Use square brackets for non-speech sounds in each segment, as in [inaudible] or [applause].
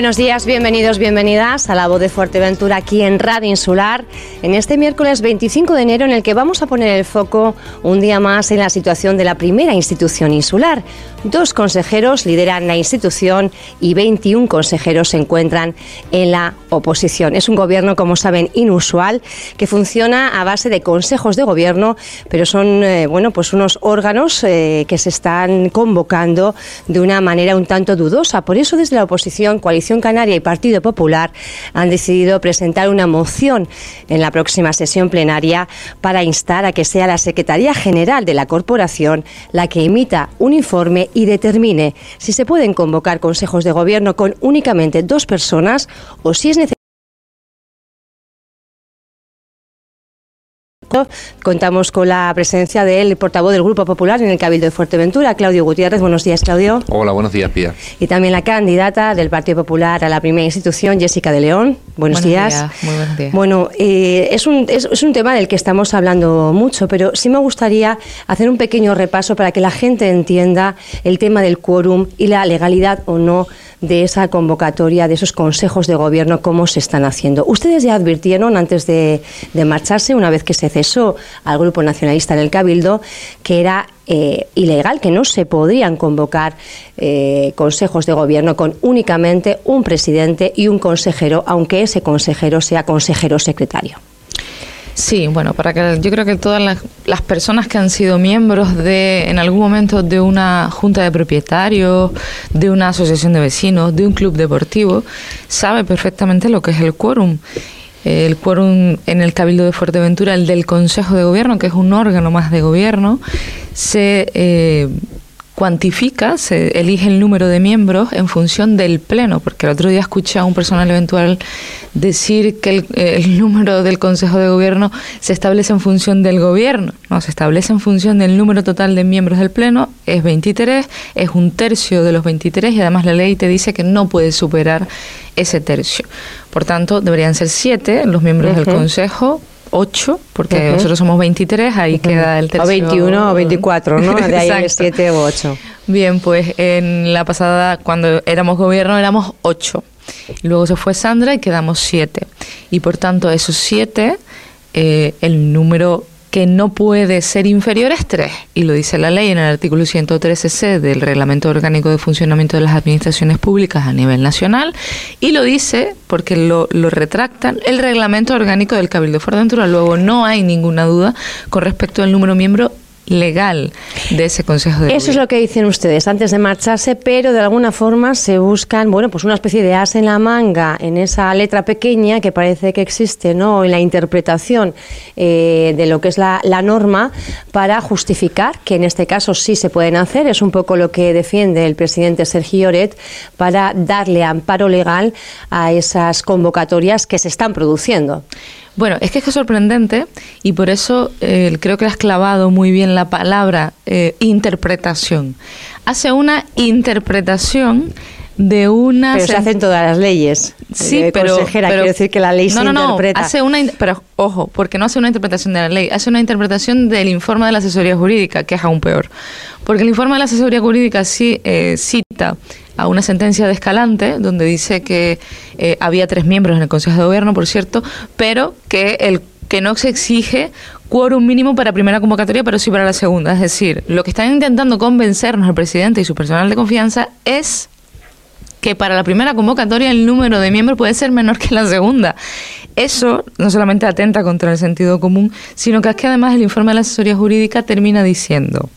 Buenos días, bienvenidos, bienvenidas a la voz de Fuerteventura aquí en Radio Insular, en este miércoles 25 de enero en el que vamos a poner el foco un día más en la situación de la primera institución insular. Dos consejeros lideran la institución y 21 consejeros se encuentran en la oposición. Es un gobierno, como saben, inusual que funciona a base de consejos de gobierno, pero son eh, bueno, pues unos órganos eh, que se están convocando de una manera un tanto dudosa. Por eso desde la oposición Coalición Canaria y Partido Popular han decidido presentar una moción en la próxima sesión plenaria para instar a que sea la Secretaría General de la Corporación la que emita un informe y determine si se pueden convocar consejos de gobierno con únicamente dos personas o si es necesario Contamos con la presencia del portavoz del Grupo Popular en el Cabildo de Fuerteventura, Claudio Gutiérrez. Buenos días, Claudio. Hola, buenos días, Pía. Y también la candidata del Partido Popular a la primera institución, Jessica de León. Buenos, días. Muy buenos días. Bueno, eh, es, un, es, es un tema del que estamos hablando mucho, pero sí me gustaría hacer un pequeño repaso para que la gente entienda el tema del quórum y la legalidad o no de esa convocatoria, de esos consejos de gobierno, cómo se están haciendo. Ustedes ya advirtieron antes de, marcharse, una vez que se cesó al Grupo Nacionalista en el Cabildo, que era eh, ilegal, que no se podrían convocar eh, consejos de gobierno con únicamente un presidente y un consejero, aunque ese consejero sea consejero secretario. Sí, bueno, para que yo creo que todas las, personas que han sido miembros de en algún momento de una junta de propietarios, de una asociación de vecinos, de un club deportivo, sabe perfectamente lo que es el quórum. El quórum en el Cabildo de Fuerteventura, el del Consejo de Gobierno, que es un órgano más de gobierno, se eh, cuantifica, se elige el número de miembros en función del pleno, porque el otro día escuché a un personal eventual decir que el, [laughs] número del Consejo de Gobierno se establece en función del gobierno, no, se establece en función del número total de miembros del pleno, es 23, es un tercio de los 23 y además la ley te dice que no puede superar ese tercio. Por tanto, deberían ser siete los miembros del Consejo 8, porque nosotros somos 23, ahí queda el tercio. O 21 o 24, ¿no? De ahí 7 o 8. Bien, pues en la pasada, cuando éramos gobierno, éramos 8. Luego se fue Sandra y quedamos 7. Y por tanto, esos 7, eh, el número que no puede ser inferior es 3, y lo dice la ley en el artículo 113c del Reglamento Orgánico de Funcionamiento de las Administraciones Públicas a nivel nacional, y lo dice porque lo, lo retractan el Reglamento Orgánico del Cabildo de Fuerteventura. Luego no hay ninguna duda con respecto al número miembro legal de ese Consejo de Eso es lo que dicen ustedes antes de marcharse, pero de alguna forma se buscan, bueno, pues una especie de as en la manga en esa letra pequeña que parece que existe, ¿no? En la interpretación eh, de lo que es la, la, norma para justificar que en este caso sí se pueden hacer. Es un poco lo que defiende el presidente Sergio Oret para darle amparo legal a esas convocatorias que se están produciendo. Bueno, es que es, sorprendente y por eso eh, creo que has clavado muy bien la palabra eh, interpretación. Hace una interpretación de una... Pero se hacen todas las leyes. Sí, eh, pero, consejera, quiero decir que la ley se no, no, interpreta. No, hace una... Pero, ojo, porque no hace una interpretación de la ley, hace una interpretación del informe de la asesoría jurídica, que es aún peor. Porque el informe de la asesoría jurídica sí cita a una sentencia de Escalante, donde dice que eh, había tres miembros en el Consejo de Gobierno, por cierto, pero que el que no se exige quórum mínimo para primera convocatoria, pero sí para la segunda. Es decir, lo que están intentando convencernos el presidente y su personal de confianza es que para la primera convocatoria el número de miembros puede ser menor que la segunda. Eso no solamente atenta contra el sentido común, sino que es que además el informe de la asesoría jurídica termina diciendo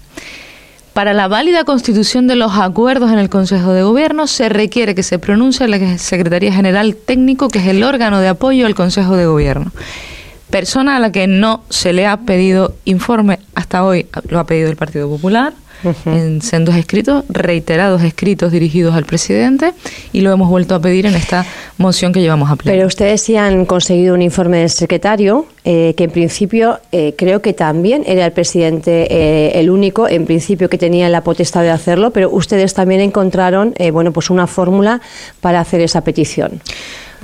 para la válida constitución de los acuerdos en el Consejo de Gobierno se requiere que se pronuncie la Secretaría General Técnico, que es el órgano de apoyo al Consejo de Gobierno. Persona a la que no se le ha pedido informe hasta hoy, lo ha pedido el Partido Popular, en sendos escritos, reiterados escritos dirigidos al presidente y lo hemos vuelto a pedir en esta moción que llevamos a pleno. Pero ustedes sí han conseguido un informe del secretario eh, que en principio eh, creo que también era el presidente eh, el único en principio que tenía la potestad de hacerlo, pero ustedes también encontraron bueno pues una fórmula para hacer esa petición.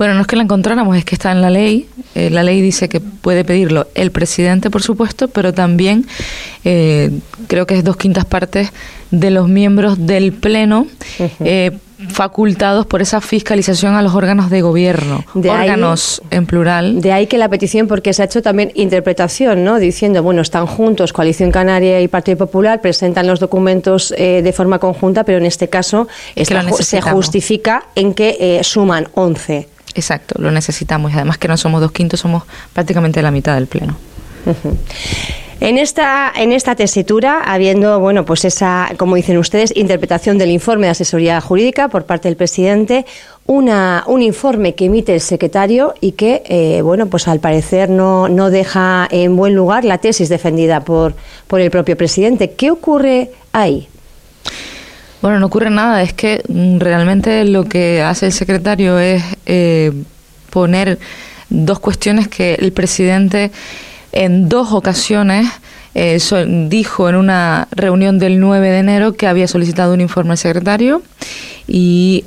Bueno, no es que la encontráramos, es que está en la ley. Eh, la ley dice que puede pedirlo el presidente, por supuesto, pero también eh, creo que es dos quintas partes de los miembros del Pleno. Eh, facultados por esa fiscalización a los órganos de gobierno, de órganos en plural. De ahí que la petición, porque se ha hecho también interpretación, ¿no? Diciendo, bueno, están juntos Coalición Canaria y Partido Popular, presentan los documentos eh, de forma conjunta, pero en este caso se justifica en que eh, suman 11. Exacto, lo necesitamos y además que no somos dos quintos, somos prácticamente la mitad del Pleno. En esta, en esta tesitura, habiendo, bueno, pues esa, como dicen ustedes, interpretación del informe de asesoría jurídica por parte del presidente, una, un informe que emite el secretario y que, eh, bueno, pues al parecer no, no deja en buen lugar la tesis defendida por, por el propio presidente. ¿Qué ocurre ahí? Bueno, no ocurre nada, es que mm, realmente lo que hace el secretario es eh, poner dos cuestiones que el presidente en dos ocasiones eh, dijo en una reunión del 9 de enero que había solicitado un informe al secretario y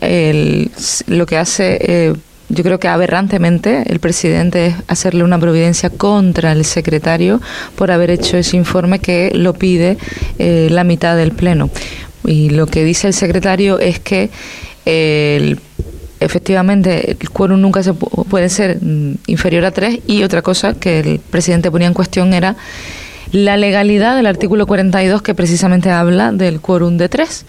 lo que hace, eh, yo creo que aberrantemente, el presidente es hacerle una providencia contra el secretario por haber hecho ese informe que lo pide eh, la mitad del Pleno. Y lo que dice el secretario es que el efectivamente el quórum nunca se puede ser mm, inferior a tres y otra cosa que el presidente ponía en cuestión era la legalidad del artículo 42 que precisamente habla del quórum de tres.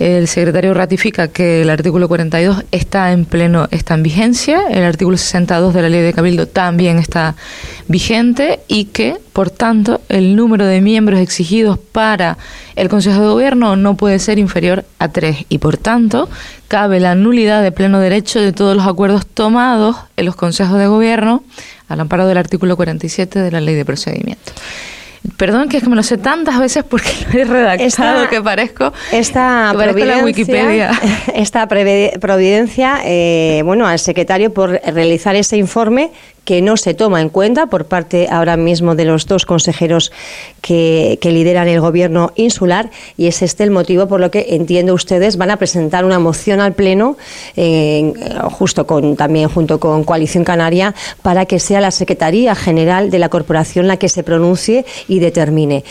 El secretario ratifica que el artículo 42 está en pleno, está en vigencia, el artículo 62 de la ley de Cabildo también está vigente y que, por tanto, el número de miembros exigidos para el Consejo de Gobierno no puede ser inferior a tres y, por tanto, cabe la nulidad de pleno derecho de todos los acuerdos tomados en los consejos de Gobierno al amparo del artículo 47 de la ley de procedimiento. Perdón que es que me lo sé tantas veces porque lo he redactado que parezco, esta la Wikipedia. [laughs] Esta providencia, eh, bueno, al secretario por realizar ese informe que no se toma en cuenta por parte ahora mismo de los dos consejeros que, lideran el gobierno insular y es este el motivo por lo que entiendo ustedes van a presentar una moción al pleno justo con también junto con Coalición Canaria para que sea la Secretaría General de la Corporación la que se pronuncie y determine.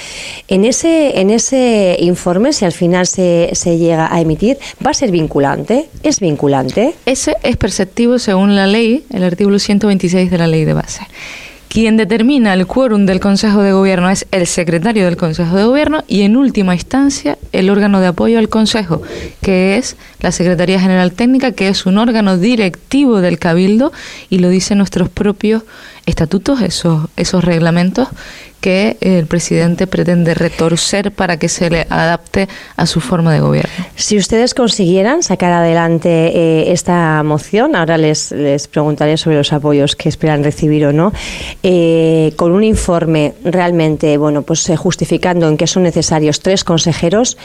En ese en ese informe si al final se, se llega a emitir va a ser vinculante, es vinculante. Ese es perceptivo según la ley, el artículo 126 de la ley de base. Quien determina el quórum del Consejo de Gobierno es el secretario del Consejo de Gobierno y en última instancia el órgano de apoyo al Consejo, que es la Secretaría General Técnica, que es un órgano directivo del Cabildo y lo dicen nuestros propios estatutos, esos, esos reglamentos que el presidente pretende retorcer para que se le adapte a su forma de gobierno. Si ustedes consiguieran sacar adelante eh, esta moción, ahora les, les preguntaré sobre los apoyos que esperan recibir o no, eh, con un informe realmente, bueno, pues eh, justificando en que son necesarios tres consejeros,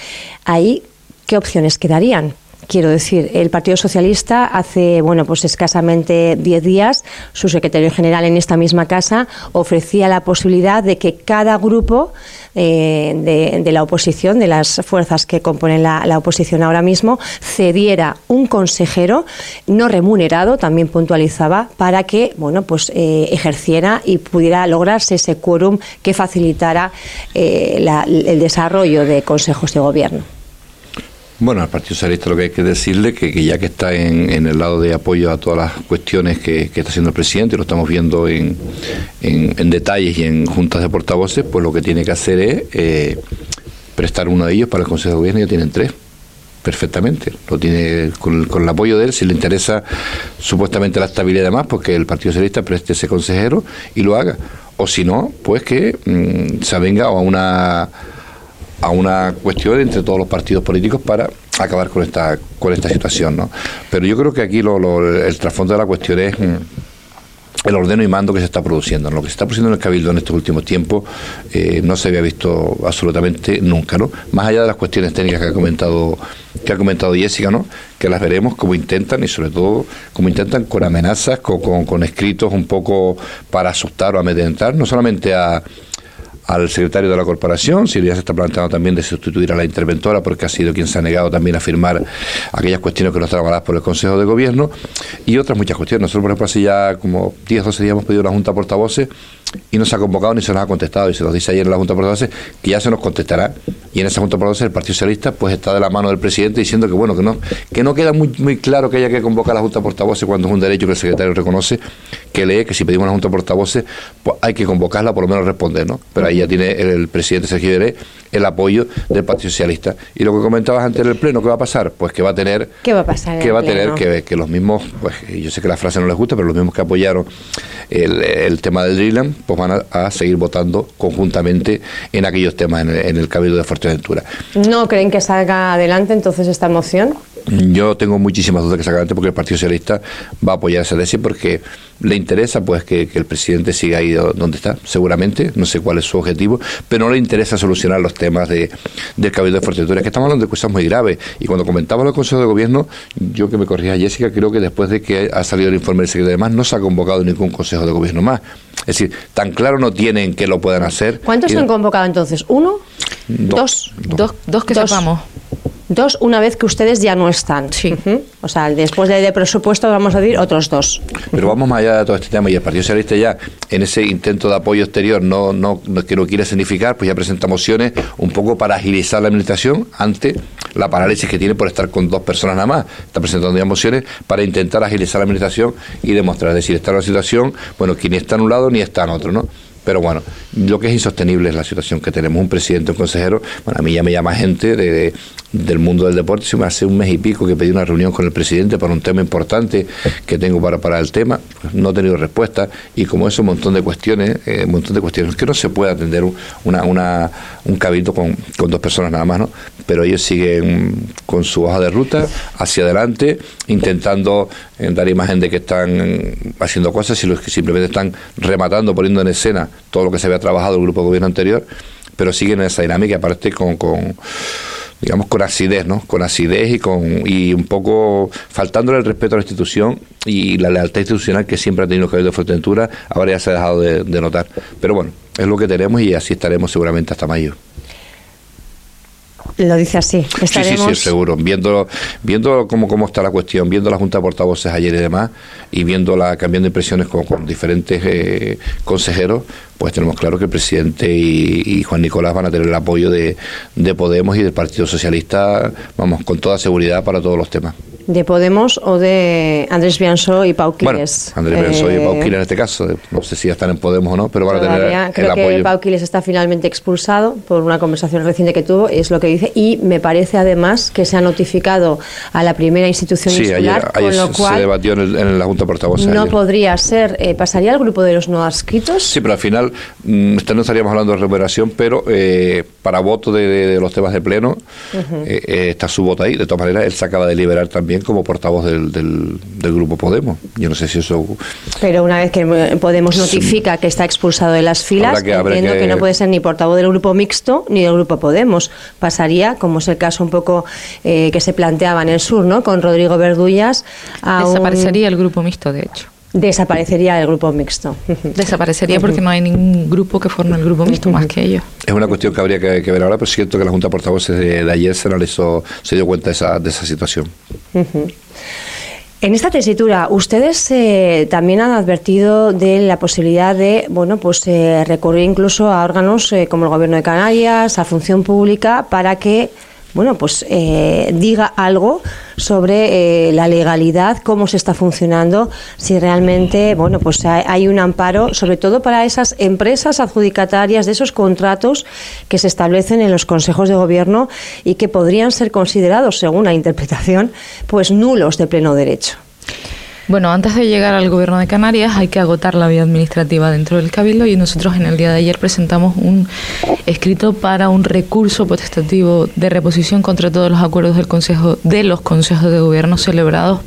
ahí, ¿qué opciones quedarían? Quiero decir, el Partido Socialista hace, bueno, pues escasamente diez días, su secretario general en esta misma casa ofrecía la posibilidad de que cada grupo eh, de, la oposición, de las fuerzas que componen la, oposición ahora mismo, cediera un consejero no remunerado, también puntualizaba, para que, bueno, pues eh, ejerciera y pudiera lograrse ese quórum que facilitara eh, el desarrollo de consejos de gobierno. Bueno, al Partido Socialista lo que hay que decirle que, que ya que está en, el lado de apoyo a todas las cuestiones que, está haciendo el presidente, y lo estamos viendo en, en, detalles y en juntas de portavoces, pues lo que tiene que hacer es eh, prestar uno de ellos para el Consejo de Gobierno, ya tienen tres perfectamente. Lo tiene con, el apoyo de él, si le interesa supuestamente la estabilidad más, porque el Partido Socialista preste ese consejero y lo haga. O si no, pues que mm, se avenga a una a una cuestión entre todos los partidos políticos para acabar con esta con esta situación, ¿no? Pero yo creo que aquí lo, el trasfondo de la cuestión es mm, el ordeno y mando que se está produciendo. Lo que se está produciendo en el Cabildo en estos últimos tiempos eh, no se había visto absolutamente nunca, ¿no? Más allá de las cuestiones técnicas que ha comentado que ha comentado Jessica, ¿no? Que las veremos como intentan y sobre todo como intentan con amenazas, con, con escritos un poco para asustar o amedrentar, no solamente a al secretario de la corporación, si ya se está planteando también de sustituir a la interventora, porque ha sido quien se ha negado también a firmar aquellas cuestiones que no estaban avaladas por el Consejo de Gobierno, y otras muchas cuestiones. Nosotros, por ejemplo, hace ya como 10 12 días hemos pedido una junta portavoces y no se ha convocado ni se nos ha contestado. Y se nos dice ayer en la Junta de Portavoces que ya se nos contestará. Y en esa Junta de Portavoces el Partido Socialista pues está de la mano del presidente diciendo que bueno, que no, que no queda muy, muy claro que haya que convocar a la Junta de Portavoces cuando es un derecho que el secretario reconoce, que lee que si pedimos a la Junta de Portavoces, pues hay que convocarla, por lo menos responder, ¿no? Pero ahí ya tiene el, presidente Sergio Beré el apoyo del Partido Socialista. Y lo que comentabas antes en el Pleno, ¿qué va a pasar? Pues que va a tener... ¿Qué va a pasar? Que va a tener que, que los mismos, pues yo sé que la frase no les gusta, pero los mismos que apoyaron el, tema del Dreamland, pues van a, seguir votando conjuntamente en aquellos temas en el, en el Cabildo de Fuerteventura. ¿No creen que salga adelante entonces esta moción? Yo tengo muchísimas dudas que sacar adelante porque el Partido Socialista va a apoyar esa tesis porque le interesa pues que, el presidente siga ahí donde está, seguramente, no sé cuál es su objetivo, pero no le interesa solucionar los temas de, del Cabildo de Fuerteventura, que estamos hablando de cosas muy graves. Y cuando comentaba el Consejo de Gobierno, yo que me corría Jessica, creo que después de que ha salido el informe del secretario de más, no se ha convocado ningún Consejo de Gobierno más. Es decir, tan claro no tienen que lo puedan hacer. ¿Cuántos se han convocado entonces? ¿Uno? Dos. Dos, dos, que sepamos. Dos, una vez que ustedes ya no están. Sí. O sea, después de, presupuesto vamos a decir otros dos. Pero vamos más allá de todo este tema y el Partido Socialista ya en ese intento de apoyo exterior no, no, que no quiere significar, pues ya presenta mociones un poco para agilizar la administración ante la parálisis que tiene por estar con dos personas nada más. Está presentando ya mociones para intentar agilizar la administración y demostrar, es decir, está en una situación, bueno, que ni está en un lado ni está en otro, ¿no? Pero bueno, lo que es insostenible es la situación que tenemos. Un presidente, un consejero, bueno, a mí ya me llama gente de, del mundo del deporte. Se me hace un mes y pico que pedí una reunión con el presidente para un tema importante que tengo para, para el tema. Pues no he tenido respuesta. Y como eso, un montón de cuestiones, eh, un montón de cuestiones. Que no se puede atender una, una, un cabildo con, con dos personas nada más, ¿no? Pero ellos siguen con su hoja de ruta hacia adelante, intentando eh, dar imagen de que están haciendo cosas y los que simplemente están rematando, poniendo en escena todo lo que se había trabajado el grupo de gobierno anterior, pero siguen en esa dinámica, aparte con, con digamos con acidez, ¿no? Con acidez y con y un poco faltándole el respeto a la institución y la lealtad institucional que siempre ha tenido el Cabildo de Fuerteventura, ahora ya se ha dejado de, de notar. Pero bueno, es lo que tenemos y así estaremos seguramente hasta mayo. Lo dice así. Estaremos... Sí, sí, sí, seguro. Viendo, viendo cómo, cómo está la cuestión, viendo la Junta de Portavoces ayer y demás, y viendo la cambiando impresiones con, con diferentes eh, consejeros, pues tenemos claro que el presidente y, Juan Nicolás van a tener el apoyo de, de Podemos y del Partido Socialista, vamos, con toda seguridad para todos los temas de Podemos o de Andrés Bianso y Pau Quiles. Andrés Bianso y Pau Quiles en este caso, no sé si ya están en Podemos o no, pero van a tener el creo que Pau Quiles está finalmente expulsado por una conversación reciente que tuvo, es lo que dice, y me parece además que se ha notificado a la primera institución sí, ayer, con lo cual se debatió en, la Junta Portavoz. No podría ser, eh, ¿pasaría al grupo de los no adscritos? Sí, pero al final mm, no estaríamos hablando de recuperación, pero eh, para voto de, los temas de pleno eh, está su voto ahí, de todas maneras él se acaba de liberar también como portavoz del, del, grupo Podemos. Yo no sé si eso. Pero una vez que Podemos notifica que está expulsado de las filas, entiendo que... no puede ser ni portavoz del grupo mixto ni del grupo Podemos. Pasaría, como es el caso un poco eh, que se planteaba en el sur, ¿no? Con Rodrigo Verdullas. Desaparecería el grupo mixto, de hecho. Desaparecería el grupo mixto. [laughs] Desaparecería porque no hay ningún grupo que forme el grupo mixto más que ellos. Es una cuestión que habría que, ver ahora, pero siento que la Junta de Portavoces de, ayer se analizó, se dio cuenta de esa, de esa situación. En esta tesitura, ustedes eh, también han advertido de la posibilidad de, bueno, pues eh, recurrir incluso a órganos eh, como el Gobierno de Canarias, a Función Pública, para que bueno, pues eh, diga algo sobre eh, la legalidad, cómo se está funcionando, si realmente, bueno, pues hay un amparo, sobre todo para esas empresas adjudicatarias de esos contratos que se establecen en los consejos de gobierno y que podrían ser considerados, según la interpretación, pues nulos de pleno derecho. Bueno, antes de llegar al gobierno de Canarias hay que agotar la vía administrativa dentro del Cabildo y nosotros en el día de ayer presentamos un escrito para un recurso potestativo de reposición contra todos los acuerdos del Consejo de los consejos de gobierno celebrados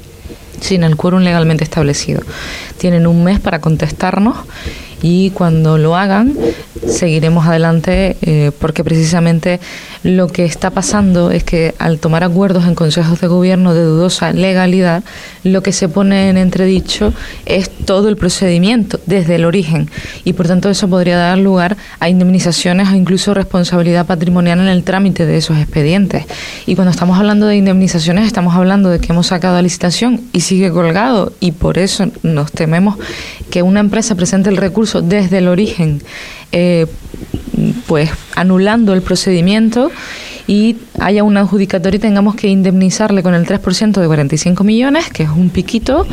sin el quórum legalmente establecido. Tienen un mes para contestarnos y cuando lo hagan seguiremos adelante eh, porque precisamente lo que está pasando es que al tomar acuerdos en consejos de gobierno de dudosa legalidad, lo que se pone en entredicho es todo el procedimiento desde el origen. Y por tanto eso podría dar lugar a indemnizaciones o incluso responsabilidad patrimonial en el trámite de esos expedientes. Y cuando estamos hablando de indemnizaciones estamos hablando de que hemos sacado a licitación y sigue colgado. Y por eso nos tememos que una empresa presente el recurso desde el origen eh, pues anulando el procedimiento y haya un adjudicatorio y tengamos que indemnizarle con el 3% de 45 millones, que es un piquito,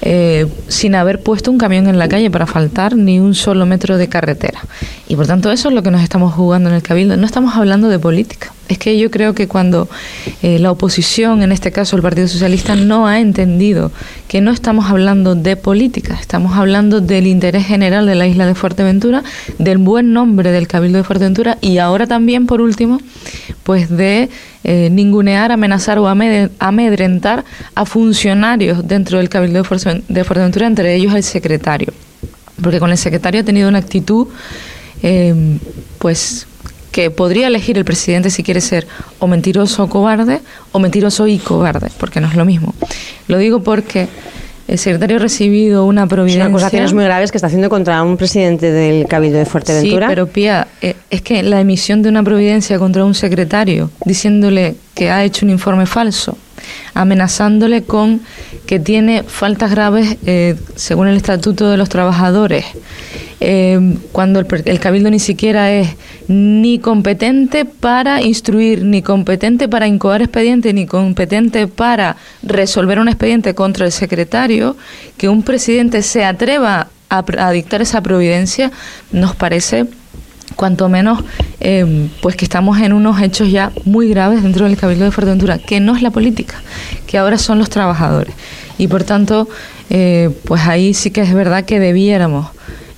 eh, sin haber puesto un camión en la calle para faltar ni un solo metro de carretera. Y por tanto eso es lo que nos estamos jugando en el Cabildo. No estamos hablando de política. Es que yo creo que cuando eh, la oposición, en este caso el Partido Socialista, no ha entendido que no estamos hablando de política, estamos hablando del interés general de la isla de Fuerteventura, del buen nombre del Cabildo de Fuerteventura y ahora también, por último, pues de eh, ningunear, amenazar o amedrentar a funcionarios dentro del Cabildo de Fuerteventura, entre ellos el secretario. Porque con el secretario ha tenido una actitud, eh, pues que podría elegir el presidente si quiere ser o mentiroso o cobarde o mentiroso y cobarde, porque no es lo mismo. Lo digo porque el secretario ha recibido una providencia. Son acusaciones muy graves que está haciendo contra un presidente del Cabildo de Fuerteventura. Sí, pero Pía, eh, es que la emisión de una providencia contra un secretario diciéndole que ha hecho un informe falso, amenazándole con que tiene faltas graves eh, según el Estatuto de los Trabajadores, eh, cuando el, Cabildo ni siquiera es ni competente para instruir, ni competente para incoar expediente, ni competente para resolver un expediente contra el secretario, que un presidente se atreva a dictar esa providencia, nos parece cuanto menos eh, pues que estamos en unos hechos ya muy graves dentro del Cabildo de Fuerteventura, que no es la política, que ahora son los trabajadores. Y por tanto, eh, pues ahí sí que es verdad que debiéramos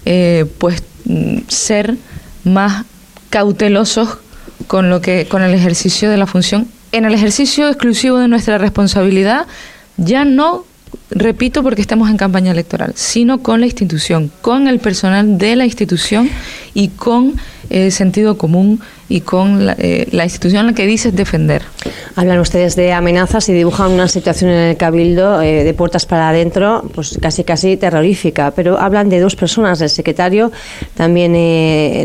eh, pues mm, ser más cautelosos con lo que con el ejercicio de la función en el ejercicio exclusivo de nuestra responsabilidad ya no repito porque estamos en campaña electoral, sino con la institución, con el personal de la institución y con eh, sentido común y con la, eh, institución a la que dices defender. Hablan ustedes de amenazas y dibujan una situación en el Cabildo eh, de puertas para adentro, pues casi casi terrorífica, pero hablan de dos personas, el secretario, también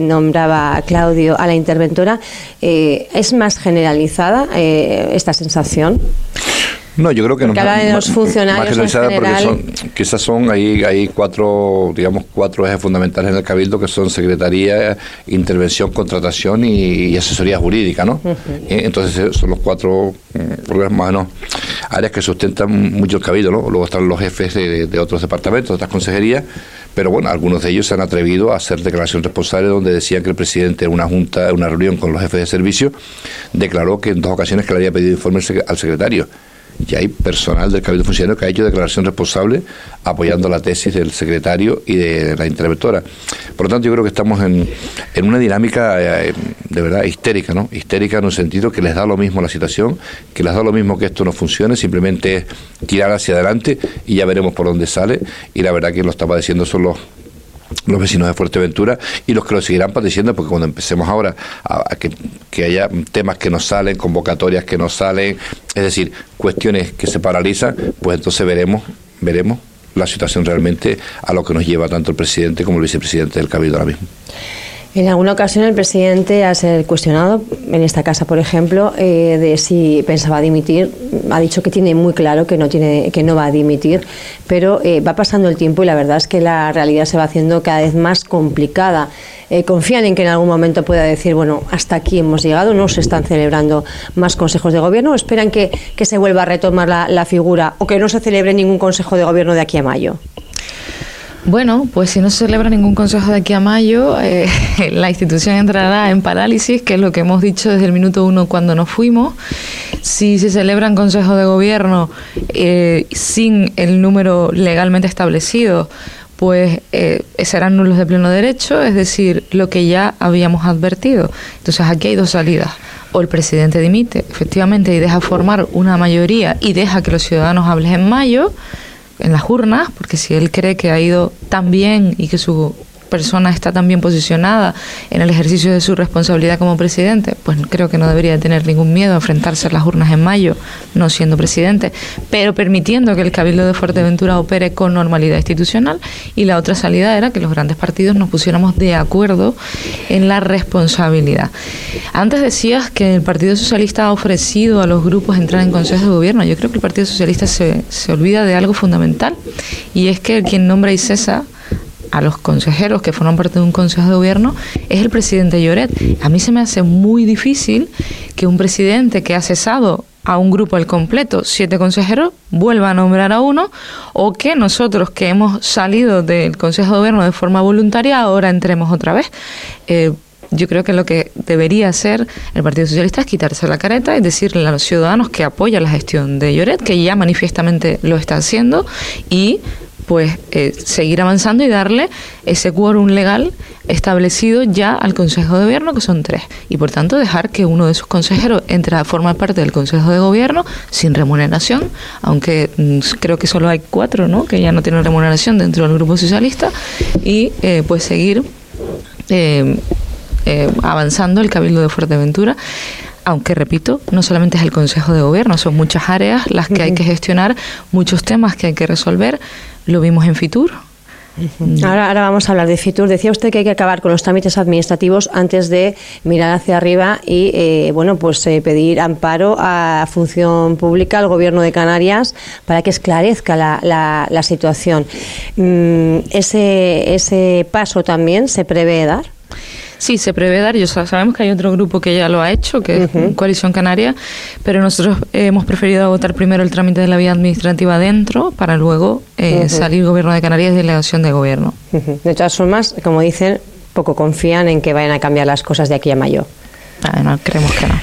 nombraba Claudio a la interventora. ¿Es más generalizada esta sensación? No, yo creo que no. Cada de los funcionarios en general... son, quizás son ahí hay cuatro, digamos, cuatro ejes fundamentales en el Cabildo que son secretaría, intervención, contratación y, asesoría jurídica, ¿no? Eh, entonces eh, son los cuatro mm, áreas que sustentan mucho el Cabildo, ¿no? Luego están los jefes de, otros departamentos, de otras consejerías, pero bueno, algunos de ellos se han atrevido a hacer declaración responsable donde decían que el presidente en una junta, en una reunión con los jefes de servicio, declaró que en dos ocasiones que le había pedido informe al secretario y hay personal del Cabildo Funcionario que ha hecho declaración responsable apoyando la tesis del secretario y de la interventora. Por lo tanto, yo creo que estamos en, en una dinámica eh, de verdad histérica, ¿no? Histérica en un sentido que les da lo mismo la situación, que les da lo mismo que esto no funcione, simplemente es tirar hacia adelante y ya veremos por dónde sale. Y la verdad que lo está padeciendo son los los vecinos de Fuerteventura y los que lo seguirán padeciendo porque cuando empecemos ahora a, que, que, haya temas que no salen, convocatorias que no salen, es decir, cuestiones que se paralizan, pues entonces veremos, veremos la situación realmente a lo que nos lleva tanto el presidente como el vicepresidente del Cabildo ahora mismo. En alguna ocasión el presidente ha sido cuestionado, en esta casa por ejemplo, eh, de si pensaba dimitir. Ha dicho que tiene muy claro que no, tiene, que no va a dimitir, pero eh, va pasando el tiempo y la verdad es que la realidad se va haciendo cada vez más complicada. Eh, confían en que en algún momento pueda decir, bueno, hasta aquí hemos llegado, no se están celebrando más consejos de gobierno, o esperan que, se vuelva a retomar la figura o que no se celebre ningún consejo de gobierno de aquí a mayo. Bueno, pues si no se celebra ningún consejo de aquí a mayo, eh, [laughs] la institución entrará en parálisis, que es lo que hemos dicho desde el minuto uno cuando nos fuimos. Si se celebran consejos de gobierno eh, sin el número legalmente establecido, pues eh, serán nulos de pleno derecho, es decir, lo que ya habíamos advertido. Entonces aquí hay dos salidas. O el presidente dimite, efectivamente, y deja formar una mayoría y deja que los ciudadanos hablen en mayo, en las urnas, porque si él cree que ha ido tan bien y que su persona está tan bien posicionada en el ejercicio de su responsabilidad como presidente, pues creo que no debería tener ningún miedo a enfrentarse a las urnas en mayo, no siendo presidente, pero permitiendo que el Cabildo de Fuerteventura opere con normalidad institucional. Y la otra salida era que los grandes partidos nos pusiéramos de acuerdo en la responsabilidad. Antes decías que el Partido Socialista ha ofrecido a los grupos entrar en consejos de gobierno. Yo creo que el Partido Socialista se, se olvida de algo fundamental y es que quien nombra y cesa a los consejeros que forman parte de un consejo de gobierno es el presidente Lloret. A mí se me hace muy difícil que un presidente que ha cesado a un grupo al completo, siete consejeros, vuelva a nombrar a uno, o que nosotros que hemos salido del Consejo de Gobierno de forma voluntaria ahora entremos otra vez. Eh, yo creo que lo que debería hacer el Partido Socialista es quitarse la careta y decirle a los ciudadanos que apoya la gestión de Lloret, que ya manifiestamente lo está haciendo, y pues eh, seguir avanzando y darle ese quórum legal establecido ya al Consejo de Gobierno, que son tres, y por tanto dejar que uno de sus consejeros entre a formar parte del Consejo de Gobierno sin remuneración, aunque mm, creo que solo hay cuatro, ¿no? Que ya no tienen remuneración dentro del Grupo Socialista, y eh, pues seguir eh, avanzando el Cabildo de Fuerteventura aunque repito, no solamente es el Consejo de Gobierno, son muchas áreas las que hay que [laughs] gestionar, muchos temas que hay que resolver, lo vimos en Fitur. Ahora, ahora vamos a hablar de Fitur. Decía usted que hay que acabar con los trámites administrativos antes de mirar hacia arriba y, eh, bueno, pues eh, pedir amparo a Función Pública, al Gobierno de Canarias, para que esclarezca la, la, situación. Mm, ese, ¿Ese paso también se prevé dar? Sí, se prevé dar. Yo sabemos que hay otro grupo que ya lo ha hecho, que es Coalición Canaria, pero nosotros hemos preferido agotar primero el trámite de la vía administrativa dentro para luego eh, salir Gobierno de Canarias y delegación de gobierno. De todas formas, como dicen, poco confían en que vayan a cambiar las cosas de aquí a mayo. Ah, no, creemos que no.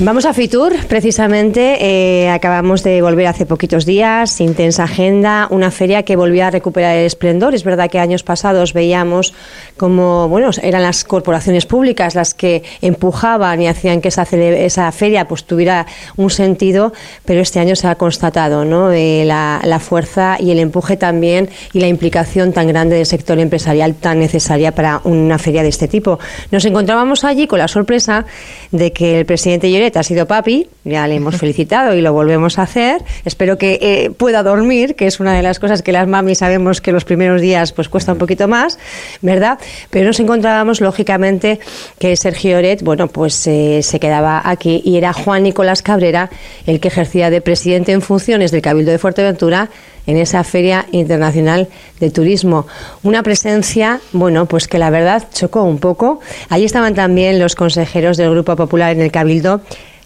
Vamos a Fitur, precisamente. Eh, acabamos de volver hace poquitos días, intensa agenda, una feria que volvió a recuperar el esplendor. Es verdad que años pasados veíamos como, bueno, eran las corporaciones públicas las que empujaban y hacían que esa, esa feria pues tuviera un sentido, pero este año se ha constatado ¿no? Eh, la, la fuerza y el empuje también y la implicación tan grande del sector empresarial tan necesaria para una feria de este tipo. Nos encontrábamos allí con la sorpresa de que el presidente Lloret ha sido papi, ya le hemos [laughs] felicitado y lo volvemos a hacer. Espero que eh, pueda dormir, que es una de las cosas que las mami sabemos que los primeros días pues cuesta un poquito más, ¿verdad? Pero nos encontrábamos lógicamente que Sergio Lloret, bueno, pues eh, se quedaba aquí y era Juan Nicolás Cabrera el que ejercía de presidente en funciones del Cabildo de Fuerteventura en esa Feria Internacional de Turismo. Una presencia, bueno, pues que la verdad chocó un poco. Allí estaban también los consejeros del Grupo Popular en el Cabildo,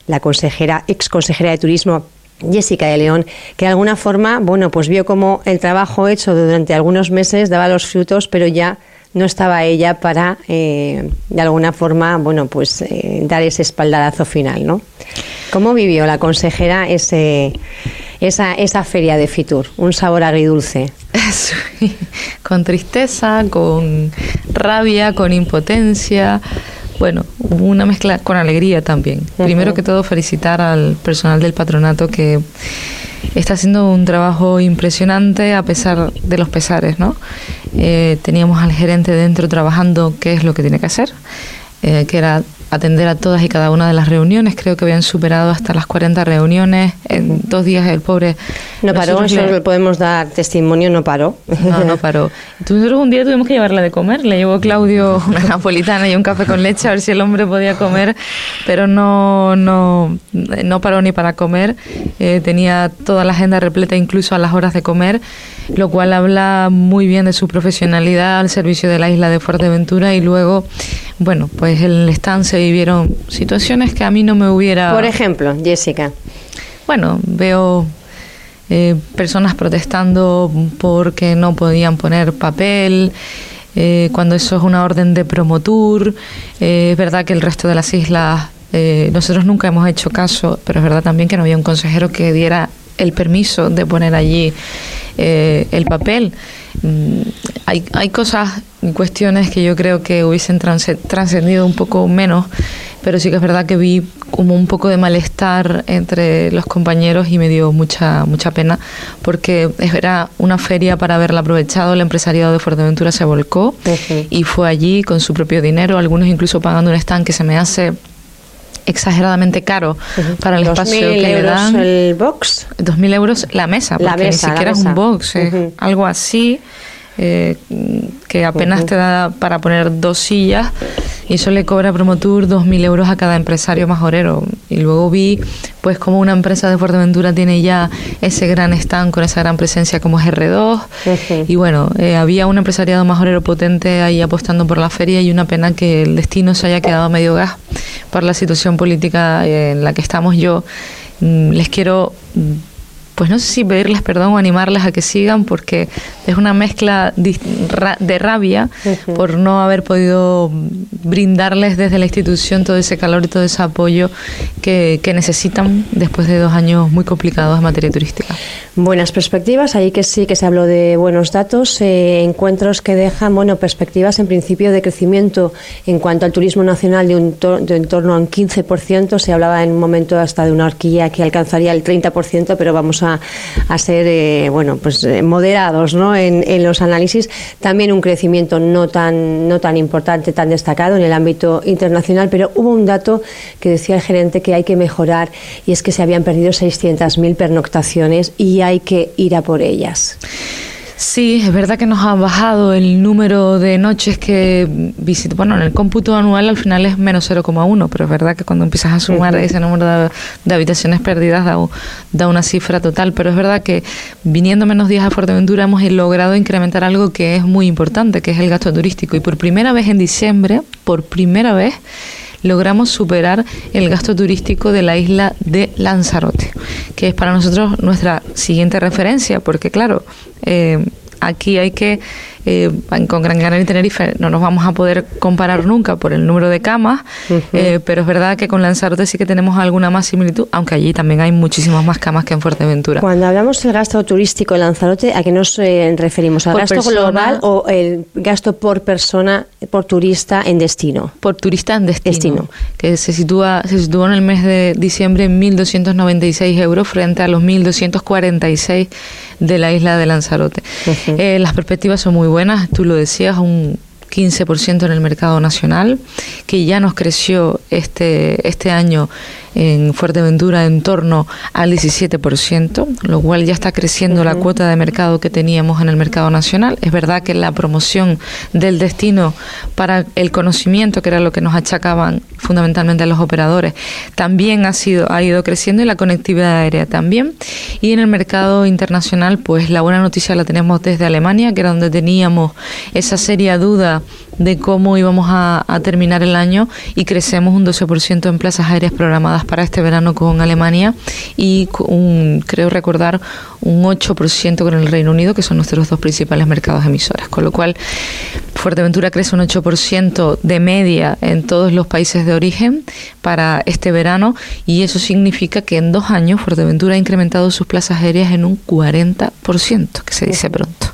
la consejera, ex consejera de Turismo Jessica de León, que de alguna forma, bueno, pues vio como el trabajo hecho durante algunos meses daba los frutos, pero ya no estaba ella para, eh, de alguna forma, bueno, pues eh, dar ese espaldarazo final, ¿no? ¿Cómo vivió la consejera ese, esa, esa feria de Fitur? Un sabor agridulce. [laughs] con tristeza, con rabia, con impotencia. Bueno, una mezcla con alegría también. Primero que todo, felicitar al personal del patronato que está haciendo un trabajo impresionante a pesar de los pesares, ¿no? Eh, teníamos al gerente dentro trabajando qué es lo que tiene que hacer, eh, que era atender a todas y cada una de las reuniones. Creo que habían superado hasta las 40 reuniones. En dos días el pobre... No paró, eso le... podemos dar testimonio, no paró. No, no paró. [laughs] Entonces un día tuvimos que llevarla de comer. Le llevó Claudio [laughs] una napolitana y un café con leche a ver si el hombre podía comer, pero no, no, no paró ni para comer. Eh, tenía toda la agenda repleta incluso a las horas de comer, lo cual habla muy bien de su profesionalidad al servicio de la isla de Fuerteventura y luego, bueno, pues el estancia vivieron situaciones que a mí no me hubiera... Por ejemplo, Jessica. Bueno, veo eh, personas protestando porque no podían poner papel, eh, cuando eso es una orden de promotur. Eh, es verdad que el resto de las islas, nosotros nunca hemos hecho caso, pero es verdad también que no había un consejero que diera el permiso de poner allí el papel. Mm, hay, hay cosas, cuestiones que yo creo que hubiesen trascendido un poco menos pero sí que es verdad que vi como un poco de malestar entre los compañeros y me dio mucha mucha pena porque era una feria para haberla aprovechado, el empresariado de Fuerteventura se volcó y fue allí con su propio dinero, algunos incluso pagando un stand que se me hace exageradamente caro para el espacio que le dan. el box? 2.000 euros la mesa, porque ni siquiera es un box, algo así. Eh, que apenas te da para poner dos sillas y eso le cobra Promotour 2.000 euros a cada empresario majorero. Y luego vi pues como una empresa de Fuerteventura tiene ya ese gran stand con esa gran presencia como es R2 y bueno, eh, había un empresariado majorero potente ahí apostando por la feria y una pena que el destino se haya quedado medio gas por la situación política en la que estamos yo. Mm, les quiero pues no sé si pedirles perdón o animarles a que sigan porque es una mezcla de rabia por no haber podido brindarles desde la institución todo ese calor y todo ese apoyo que, necesitan después de dos años muy complicados en materia turística. Buenas perspectivas, ahí que sí que se habló de buenos datos, eh, encuentros que dejan bueno, perspectivas en principio de crecimiento en cuanto al turismo nacional de, un de en torno a un 15%, se hablaba en un momento hasta de una horquilla que alcanzaría el 30%, pero vamos a ser eh, bueno pues eh, moderados ¿no? en, en, los análisis. También un crecimiento no tan, no tan importante, tan destacado en el ámbito internacional, pero hubo un dato que decía el gerente que hay que mejorar y es que se habían perdido 600.000 pernoctaciones y hay que ir a por ellas. Sí, es verdad que nos ha bajado el número de noches que visito. Bueno, en el cómputo anual al final es menos 0,1, pero es verdad que cuando empiezas a sumar ese número de, habitaciones perdidas da, da, una cifra total. Pero es verdad que viniendo menos días a Fuerteventura hemos logrado incrementar algo que es muy importante, que es el gasto turístico. Y por primera vez en diciembre, por primera vez, logramos superar el gasto turístico de la isla de Lanzarote, que es para nosotros nuestra siguiente referencia, porque claro, eh, aquí hay que eh, con Gran Canaria y Tenerife no nos vamos a poder comparar nunca por el número de camas, eh, pero es verdad que con Lanzarote sí que tenemos alguna más similitud, aunque allí también hay muchísimas más camas que en Fuerteventura. Cuando hablamos del gasto turístico en Lanzarote, ¿a qué nos eh, referimos? ¿Al gasto global o el gasto por persona, por turista en destino? Por turista en destino, que se sitúa, se sitúa en el mes de diciembre en 1.296 euros frente a los 1.246 de la isla de Lanzarote. las perspectivas son muy buenas, tú lo decías, un 15% en el mercado nacional, que ya nos creció este, este año en Fuerteventura en torno al 17%, lo cual ya está creciendo la cuota de mercado que teníamos en el mercado nacional. Es verdad que la promoción del destino para el conocimiento, que era lo que nos achacaban fundamentalmente a los operadores, también ha sido ha ido creciendo y la conectividad aérea también. Y en el mercado internacional, pues la buena noticia la tenemos desde Alemania, que era donde teníamos esa seria duda de cómo íbamos a, a terminar el año y crecemos un 12% en plazas aéreas programadas para este verano con Alemania y un, creo recordar un 8% con el Reino Unido, que son nuestros dos principales mercados emisores. Con lo cual, Fuerteventura crece un 8% de media en todos los países de origen para este verano y eso significa que en dos años Fuerteventura ha incrementado sus plazas aéreas en un 40%, que se dice pronto.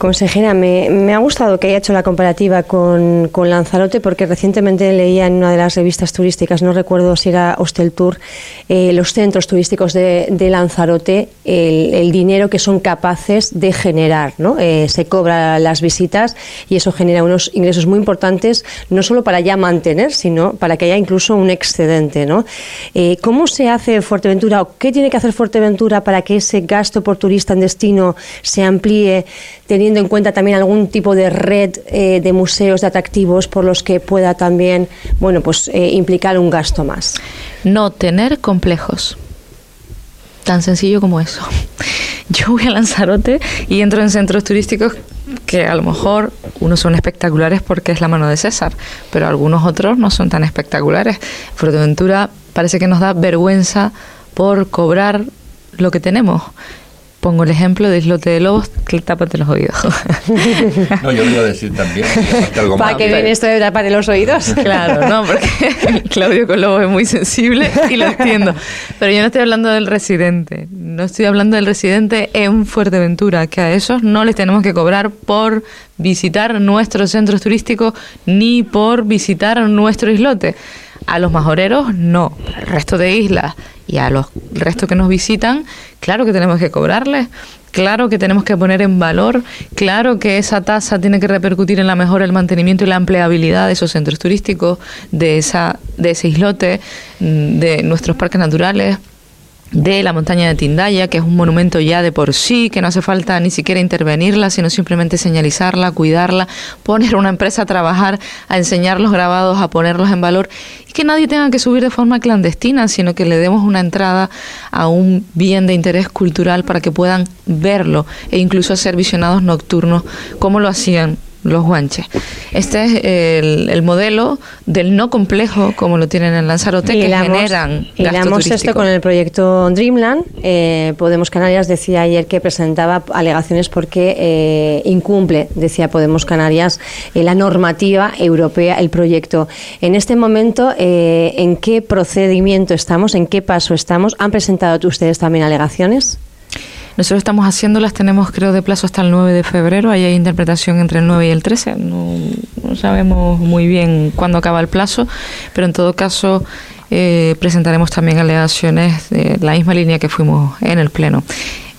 Consejera, me, ha gustado que haya hecho la comparativa con, Lanzarote porque recientemente leía en una de las revistas turísticas, no recuerdo si era Hostel Tour, eh, los centros turísticos de, Lanzarote, el, dinero que son capaces de generar. ¿no? Eh, se cobran las visitas y eso genera unos ingresos muy importantes, no solo para ya mantener, sino para que haya incluso un excedente. ¿no? Eh, ¿Cómo se hace Fuerteventura o qué tiene que hacer Fuerteventura para que ese gasto por turista en destino se amplíe teniendo teniendo en cuenta también algún tipo de red eh, de museos, de atractivos por los que pueda también, bueno, pues eh, implicar un gasto más. No tener complejos. Tan sencillo como eso. [laughs] Yo voy a Lanzarote y entro en centros turísticos que a lo mejor unos son espectaculares porque es la mano de César, pero algunos otros no son tan espectaculares. Fuerteventura parece que nos da vergüenza por cobrar lo que tenemos pongo el ejemplo de Islote de Lobos, que tápate los oídos. [laughs] no, yo lo iba a decir también. ¿Para qué viene esto de tapar los oídos? [laughs] Claro, no, porque [laughs] Claudio con Lobos es muy sensible y lo entiendo. Pero yo no estoy hablando del residente, no estoy hablando del residente en Fuerteventura, que a esos no les tenemos que cobrar por visitar nuestros centros turísticos ni por visitar nuestro islote. A los majoreros no, el resto de islas y a los restos que nos visitan, claro que tenemos que cobrarles, claro que tenemos que poner en valor, claro que esa tasa tiene que repercutir en la mejora, el mantenimiento y la empleabilidad de esos centros turísticos, de esa de ese islote, mm, de nuestros parques naturales, de la montaña de Tindaya, que es un monumento ya de por sí, que no hace falta ni siquiera intervenirla, sino simplemente señalizarla, cuidarla, poner una empresa a trabajar, a enseñar los grabados, a ponerlos en valor, y que nadie tenga que subir de forma clandestina, sino que le demos una entrada a un bien de interés cultural para que puedan verlo e incluso hacer visionados nocturnos, como lo hacían los guanches. Este es el, modelo del no complejo, como lo tienen en Lanzarote, que generan Hilamos esto con el proyecto Dreamland. Eh, Podemos Canarias decía ayer que presentaba alegaciones porque eh, incumple, decía Podemos Canarias, eh, la normativa europea, el proyecto. En este momento, ¿en qué procedimiento estamos? ¿En qué paso estamos? ¿Han presentado ustedes también alegaciones? Nosotros estamos haciéndolas, tenemos creo de plazo hasta el 9 de febrero, ahí hay interpretación entre el 9 y el 13, no, sabemos muy bien cuándo acaba el plazo, pero en todo caso eh, presentaremos también alegaciones de la misma línea que fuimos en el Pleno.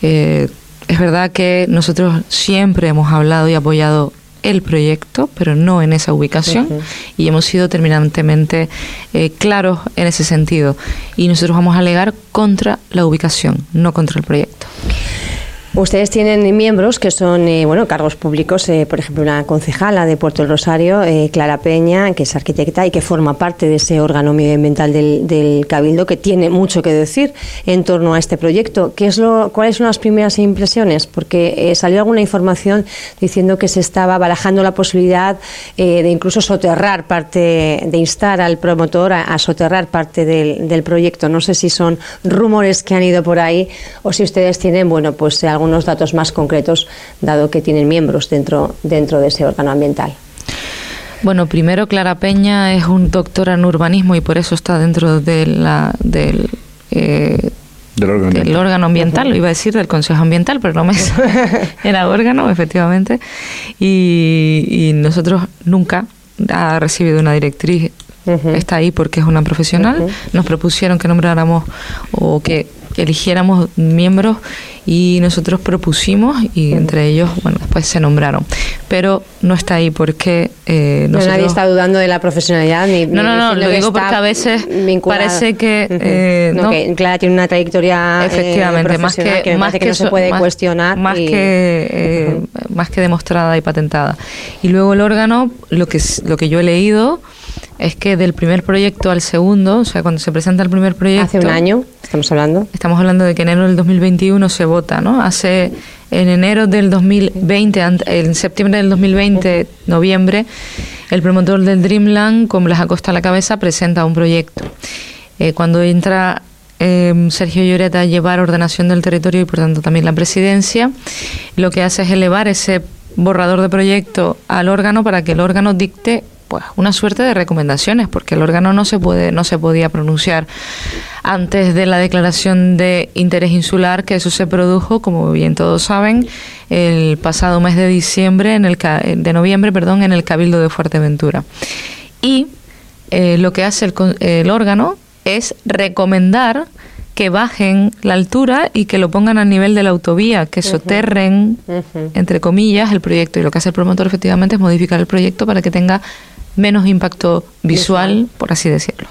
Eh, es verdad que nosotros siempre hemos hablado y apoyado el proyecto, pero no en esa ubicación, y hemos sido terminantemente eh, claros en ese sentido. Y nosotros vamos a alegar contra la ubicación, no contra el proyecto. Ustedes tienen miembros que son, eh, bueno, cargos públicos, eh, por ejemplo, una concejala de Puerto del Rosario, eh, Clara Peña, que es arquitecta y que forma parte de ese órgano medioambiental del, Cabildo, que tiene mucho que decir en torno a este proyecto. ¿Qué es lo, ¿Cuáles son las primeras impresiones? Porque salió alguna información diciendo que se estaba barajando la posibilidad de incluso soterrar parte, de instar al promotor a, a soterrar parte del, del, proyecto. No sé si son rumores que han ido por ahí o si ustedes tienen, bueno, pues algo algunos datos más concretos, dado que tienen miembros dentro, dentro de ese órgano ambiental. Bueno, primero Clara Peña es un doctora en urbanismo y por eso está dentro de la, del, eh, del órgano ambiental, lo iba a decir del Consejo Ambiental, pero no me [laughs] [laughs] era órgano, efectivamente. Y, y, nosotros nunca ha recibido una directriz, está ahí porque es una profesional. Nos propusieron que nombráramos o que eligiéramos miembros y nosotros propusimos y entre ellos, bueno, después se nombraron. Pero no está ahí porque... Eh, nadie está dudando de la profesionalidad ni... No, no, no, lo digo porque a veces parece que... Eh, no, que Clara tiene una trayectoria eh, efectivamente más que, más que, no se puede cuestionar más que eh, más que demostrada y patentada. Y luego el órgano lo que lo que yo he leído es que del primer proyecto al segundo, o sea, cuando se presenta el primer proyecto... Hace un año, estamos hablando. Estamos hablando de que en enero del 2021 se vota, ¿no? Hace en enero del 2020, en septiembre del 2020, noviembre, el promotor del Dreamland, con Blas Acosta a la cabeza, presenta un proyecto. Eh, cuando entra eh, Sergio Lloreta a llevar ordenación del territorio y por tanto también la presidencia, lo que hace es elevar ese borrador de proyecto al órgano para que el órgano dicte pues una suerte de recomendaciones, porque el órgano no se puede, no se podía pronunciar antes de la declaración de interés insular, que eso se produjo, como bien todos saben, el pasado mes de diciembre, en el de noviembre, perdón, en el Cabildo de Fuerteventura. Y eh, lo que hace el, el órgano es recomendar que bajen la altura y que lo pongan al nivel de la autovía, que soterren, entre comillas, el proyecto. Y lo que hace el promotor efectivamente es modificar el proyecto para que tenga menos impacto visual, por así decirlo.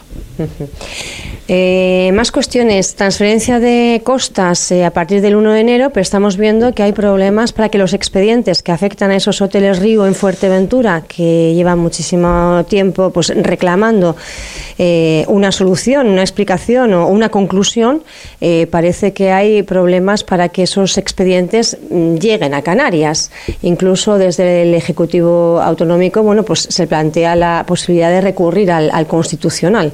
Eh, más cuestiones. Transferencia de costas eh, a partir del 1 de enero, pero estamos viendo que hay problemas para que los expedientes que afectan a esos hoteles Río en Fuerteventura, que llevan muchísimo tiempo pues reclamando eh, una solución, una explicación o una conclusión, parece que hay problemas para que esos expedientes mm, lleguen a Canarias. Incluso desde el Ejecutivo Autonómico, bueno, pues se plantea la posibilidad de recurrir al, al Constitucional.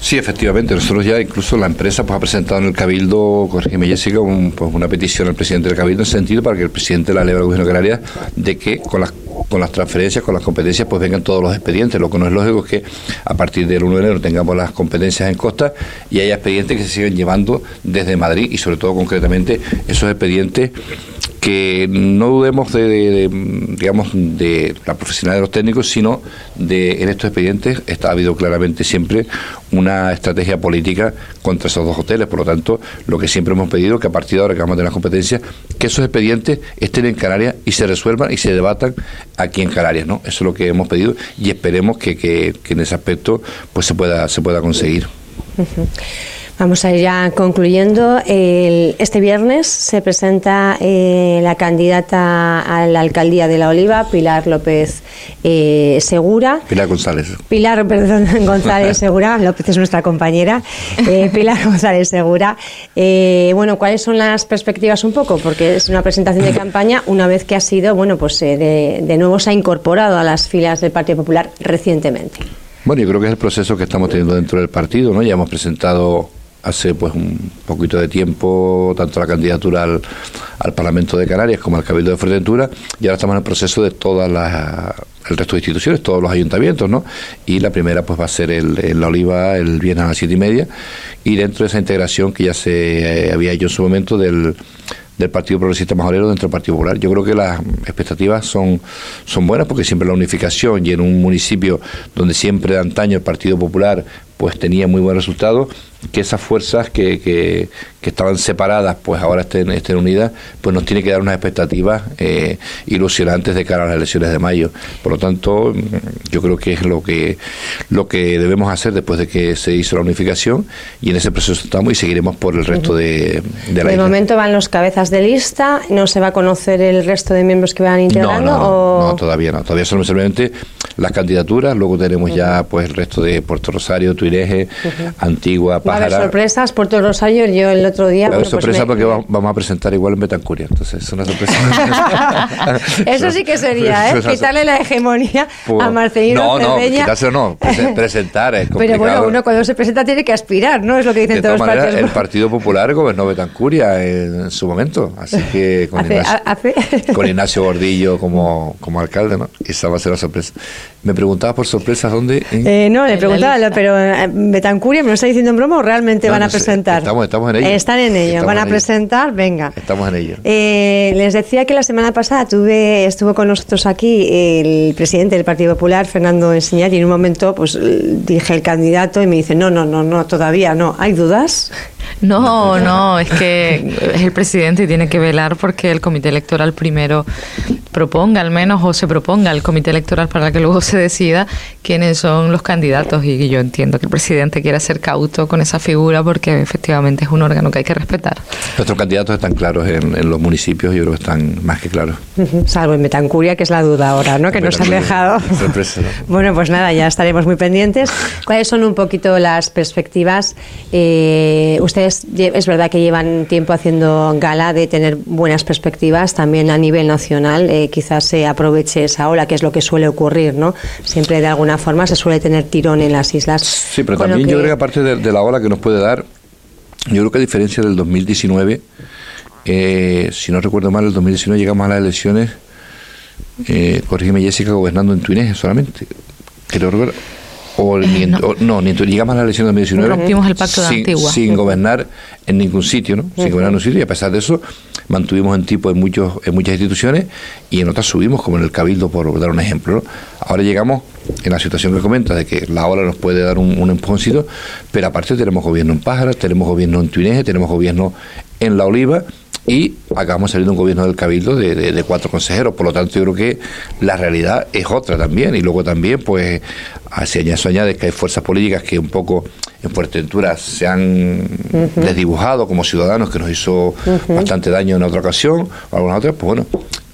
Sí, efectivamente. Nosotros ya, incluso la empresa, pues ha presentado en el Cabildo, corrígeme Jessica, pues, una petición al presidente del Cabildo en sentido para que el presidente la ley de Canarias de que con las con las transferencias, con las competencias, pues vengan todos los expedientes. Lo que no es lógico es que a partir del 1 de enero tengamos las competencias en costa y haya expedientes que se siguen llevando desde Madrid y sobre todo concretamente esos expedientes que no dudemos de, digamos de la profesionalidad de los técnicos sino de en estos expedientes está, ha habido claramente siempre una estrategia política contra esos dos hoteles por lo tanto lo que siempre hemos pedido que a partir de ahora que vamos a tener las competencias que esos expedientes estén en Canarias y se resuelvan y se debatan aquí en Canarias no eso es lo que hemos pedido y esperemos que, que, en ese aspecto pues se pueda se pueda conseguir Vamos a ir ya concluyendo. este viernes se presenta eh, la candidata a la alcaldía de La Oliva, Pilar López eh, Segura. Pilar González. Pilar, perdón, [laughs] González Segura. [laughs] López es nuestra compañera. Eh, [laughs] Pilar González Segura. bueno, ¿cuáles son las perspectivas un poco? Porque es una presentación de campaña una vez que ha sido, bueno, pues de, de nuevo se ha incorporado a las filas del Partido Popular recientemente. Bueno, yo creo que es el proceso que estamos teniendo dentro del partido, ¿no? Ya hemos presentado hace pues un poquito de tiempo tanto la candidatura al, Parlamento de Canarias como al Cabildo de Fuerteventura y ahora estamos en el proceso de todas las el resto de instituciones, todos los ayuntamientos, ¿no? Y la primera pues va a ser el, La Oliva el viernes a las siete y media y dentro de esa integración que ya se eh, había hecho en su momento del del Partido Progresista Majorero dentro del Partido Popular. Yo creo que las expectativas son, son buenas porque siempre la unificación y en un municipio donde siempre de antaño el Partido Popular pues tenía muy buen resultado, que esas fuerzas que, que, estaban separadas, pues ahora estén, estén unidas, pues nos tiene que dar unas expectativas eh, ilusionantes de cara a las elecciones de mayo. Por lo tanto, yo creo que es lo que, lo que debemos hacer después de que se hizo la unificación y en ese proceso estamos y seguiremos por el resto de, de la De momento van los cabezas de lista, ¿no se va a conocer el resto de miembros que van integrando? No, no, no, todavía no, todavía son simplemente las candidaturas, luego tenemos ya pues el resto de Puerto Rosario, Tuireje, Antigua, Pájara. Para sorpresas, Puerto Rosario, yo el otro día... Bueno, pues sorpresa porque vamos a presentar igual en Betancuria, entonces es una sorpresa. [laughs] Eso sí que sería, [laughs] ¿eh? Quitarle la hegemonía a pues, Marcelino No, no, quitárselo no, [laughs] presentar es complicado. Pero bueno, uno cuando se presenta tiene que aspirar, ¿no? Es lo que dicen todos los partidos. El Partido Popular gobernó Betancuria en su momento, así que con, Ignacio, con Ignacio Gordillo como, como alcalde, ¿no? Esa va a ser la sorpresa. Me preguntaba por sorpresas dónde. Eh, no, le preguntaba, pero eh, Betancuria me lo está diciendo en broma o realmente van a presentar. Estamos, estamos en ello. Están en ello, van a presentar, venga. Estamos en ello. Eh, les decía que la semana pasada tuve, estuvo con nosotros aquí el presidente del Partido Popular, Fernando Enseñar, y en un momento pues dije el candidato y me dice, no, no, no, no, todavía no. ¿Hay dudas? No, no, es que es el presidente y tiene que velar porque el comité electoral primero proponga al menos o se proponga el comité electoral para que luego se decida quiénes son los candidatos y yo entiendo que el presidente quiera ser cauto con esa figura porque efectivamente es un órgano que hay que respetar. Nuestros candidatos están claros en, los municipios, yo creo que están más que claros. Salvo en Betancuria, que es la duda ahora, ¿no? Que nos han dejado. [laughs] bueno, pues nada, ya estaremos muy pendientes. ¿Cuáles son un poquito las perspectivas? Eh, ustedes es verdad que llevan tiempo haciendo gala de tener buenas perspectivas también a nivel nacional. Eh, quizás se aproveche esa ola, que es lo que suele ocurrir, ¿no? Siempre de alguna forma se suele tener tirón en las islas. Sí, pero también yo creo que aparte de, la ola que nos puede dar, yo creo que a diferencia del 2019, eh, si no recuerdo mal, el 2019 llegamos a las elecciones, eh, corrígeme Jessica, gobernando en Tuineje solamente. Creo o, ni, no. ni llegamos a la elección de 2019 rompimos el pacto de sin, Antigua. sin gobernar en ningún sitio no sin gobernar en un sitio y a pesar de eso mantuvimos en tipo en muchos en muchas instituciones y en otras subimos como en el cabildo por dar un ejemplo ahora llegamos en la situación que comenta de que la ola nos puede dar un, un empujoncito pero aparte tenemos gobierno en Pájaras tenemos gobierno en Tuineje tenemos gobierno en La Oliva y acabamos saliendo un gobierno del Cabildo de, cuatro consejeros. Por lo tanto, yo creo que la realidad es otra también. Y luego también, pues, se añade que hay fuerzas políticas que un poco en Fuerteventura se han desdibujado como ciudadanos, que nos hizo bastante daño en otra ocasión, o algunas otras, pues bueno,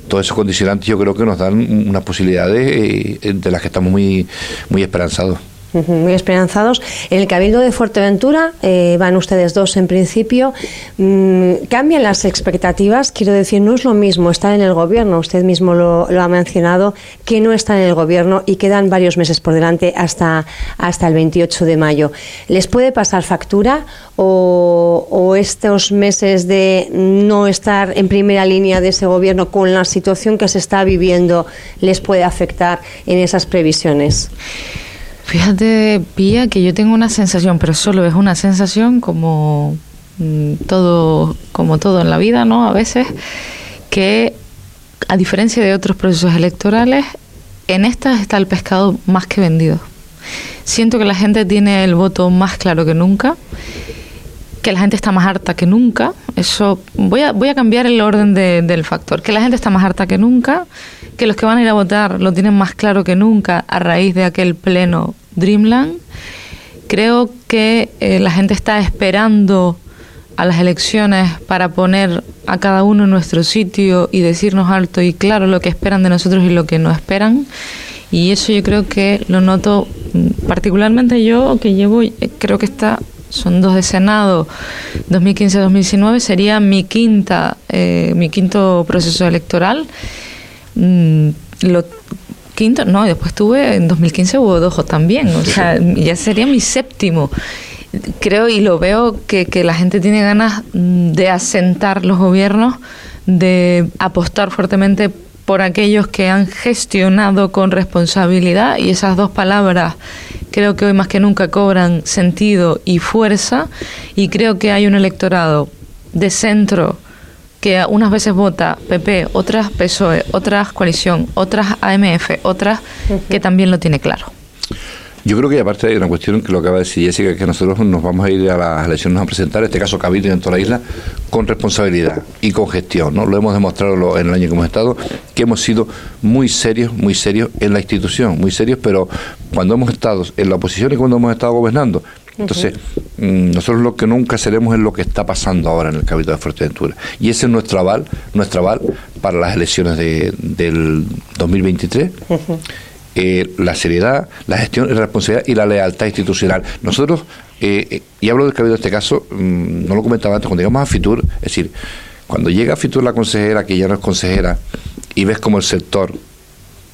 todos esos condicionantes yo creo que nos dan unas posibilidades eh, de las que estamos muy, muy esperanzados. Muy esperanzados. En el Cabildo de Fuerteventura eh, van ustedes dos en principio. Mm, ¿Cambian las expectativas? Quiero decir, no es lo mismo estar en el gobierno, usted mismo lo, ha mencionado, que no estar en el gobierno y quedan varios meses por delante hasta, hasta el 28 de mayo. ¿Les puede pasar factura o estos meses de no estar en primera línea de ese gobierno con la situación que se está viviendo les puede afectar en esas previsiones? Fíjate, Pía, que yo tengo una sensación, pero solo es una sensación como mm, todo, como todo en la vida, ¿no? A veces, que a diferencia de otros procesos electorales, en esta está el pescado más que vendido. Siento que la gente tiene el voto más claro que nunca, que la gente está más harta que nunca. Eso voy a, voy a cambiar el orden del factor. Que la gente está más harta que nunca, que los que van a ir a votar lo tienen más claro que nunca a raíz de aquel pleno Dreamland. Creo que eh, la gente está esperando a las elecciones para poner a cada uno en nuestro sitio y decirnos alto y claro lo que esperan de nosotros y lo que no esperan. Y eso yo creo que lo noto mm, particularmente yo, que llevo, eh, creo que está, son dos de Senado, 2015-2019, sería mi quinta, eh, mi quinto proceso electoral Mm, lo quinto, no, después tuve, en 2015 hubo dos también, o sea, ya sería mi séptimo. Creo y lo veo que, que la gente tiene ganas mm, de asentar los gobiernos, de apostar fuertemente por aquellos que han gestionado con responsabilidad y esas dos palabras creo que hoy más que nunca cobran sentido y fuerza y creo que hay un electorado de centro que unas veces vota PP, otras PSOE, otras coalición, otras AMF, otras que también lo tiene claro. Yo creo que aparte hay una cuestión que lo acaba de decir Jessica, que nosotros nos vamos a ir a las elecciones a presentar, en este caso Cabildo en toda la isla, con responsabilidad y con gestión. ¿no? Lo hemos demostrado en el año que hemos estado, que hemos sido muy serios, muy serios en la institución, muy serios, pero cuando hemos estado en la oposición y cuando hemos estado gobernando, entonces, mm, nosotros lo que nunca seremos es lo que está pasando ahora en el Cabildo de Fuerteventura. Y ese es nuestro aval, nuestro aval para las elecciones de, del 2023. Eh, la seriedad, la gestión, la responsabilidad y la lealtad institucional. Nosotros, eh, eh, y hablo del Cabildo en este caso, mm, no lo comentaba antes, cuando llegamos a Fitur, es decir, cuando llega a Fitur la consejera, que ya no es consejera, y ves como el sector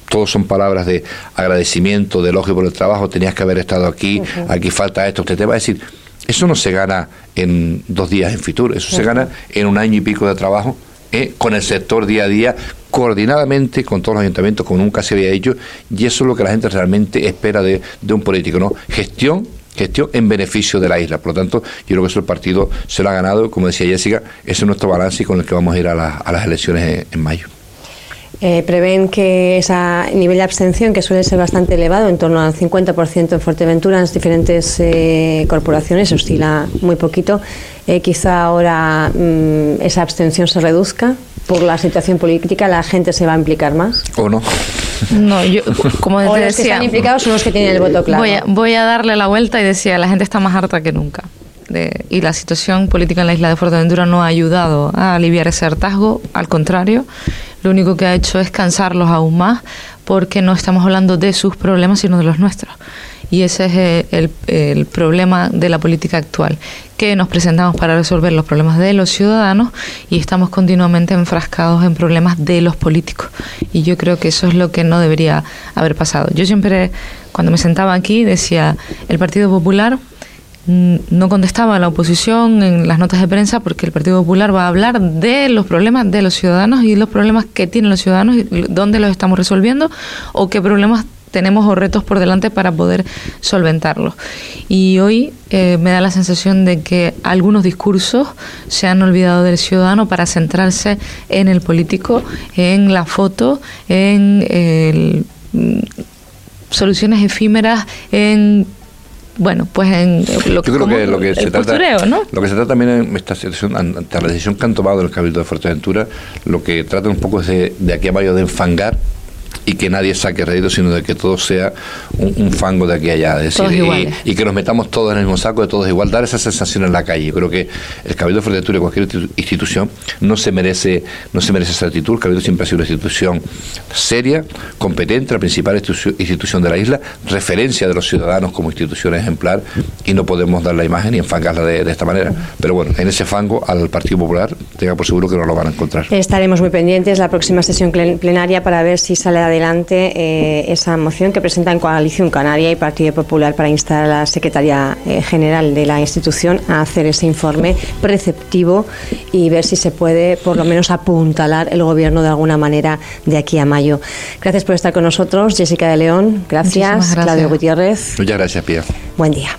todos son palabras de agradecimiento, de elogio por el trabajo, tenías que haber estado aquí, aquí falta esto, usted te va a decir, eso no se gana en dos días en Fitur, eso se gana en un año y pico de trabajo eh, con el sector día a día, coordinadamente con todos los ayuntamientos, como nunca se había hecho, y eso es lo que la gente realmente espera de, un político, ¿no? Gestión gestión en beneficio de la isla. Por lo tanto, yo creo que eso el partido se lo ha ganado, como decía Jessica, ese es nuestro balance y con el que vamos a ir a, las elecciones en mayo. Eh, prevén que ese nivel de abstención, que suele ser bastante elevado, en torno al 50% en Fuerteventura, en las diferentes eh, corporaciones, oscila muy poquito, eh, quizá ahora mm, esa abstención se reduzca por la situación política, la gente se va a implicar más. ¿O no? No, yo, [laughs] como o los que están implicados son los que tienen el voto claro. Voy a, voy a darle la vuelta y decía, la gente está más harta que nunca. y la situación política en la isla de Fuerteventura no ha ayudado a aliviar ese hartazgo, al contrario, lo único que ha hecho es cansarlos aún más porque no estamos hablando de sus problemas, sino de los nuestros. Y ese es eh, el, problema de la política actual, que nos presentamos para resolver los problemas de los ciudadanos y estamos continuamente enfrascados en problemas de los políticos. Y yo creo que eso es lo que no debería haber pasado. Yo siempre, cuando me sentaba aquí, decía, el Partido Popular no contestaba a la oposición en las notas de prensa porque el Partido Popular va a hablar de los problemas de los ciudadanos y los problemas que tienen los ciudadanos y dónde los estamos resolviendo o qué problemas tenemos o retos por delante para poder solventarlos. Y hoy eh, me da la sensación de que algunos discursos se han olvidado del ciudadano para centrarse en el político, en la foto, en mm, soluciones efímeras, en bueno, pues en lo, Yo creo que lo que se trata, lo que se trata también en esta situación, ante la decisión que han tomado el Cabildo de Fuerteventura, lo que trata un poco es de, aquí a mayo de enfangar y que nadie saque rédito, sino de que todo sea un, fango de aquí a allá. decir, y, que nos metamos todos en el mismo saco, de todos igual, dar esa sensación en la calle. Yo creo que el Cabildo de Fuerteventura, cualquier institución, no se merece, no se merece esa actitud. El Cabildo siempre ha sido una institución seria, competente, la principal institución de la isla, referencia de los ciudadanos como institución ejemplar, y no podemos dar la imagen y enfangarla de, de esta manera. Pero bueno, en ese fango al Partido Popular, tenga por seguro que no lo van a encontrar. Estaremos muy pendientes la próxima sesión plenaria para ver si sale adelante eh, esa moción que presenta en Coalición Canaria y Partido Popular para instar a la Secretaría eh, General de la institución a hacer ese informe preceptivo y ver si se puede por lo menos apuntalar el gobierno de alguna manera de aquí a mayo. Gracias por estar con nosotros, Jessica de León. Gracias, gracias. Claudio Gutiérrez. Muchas gracias, Pía. Buen día.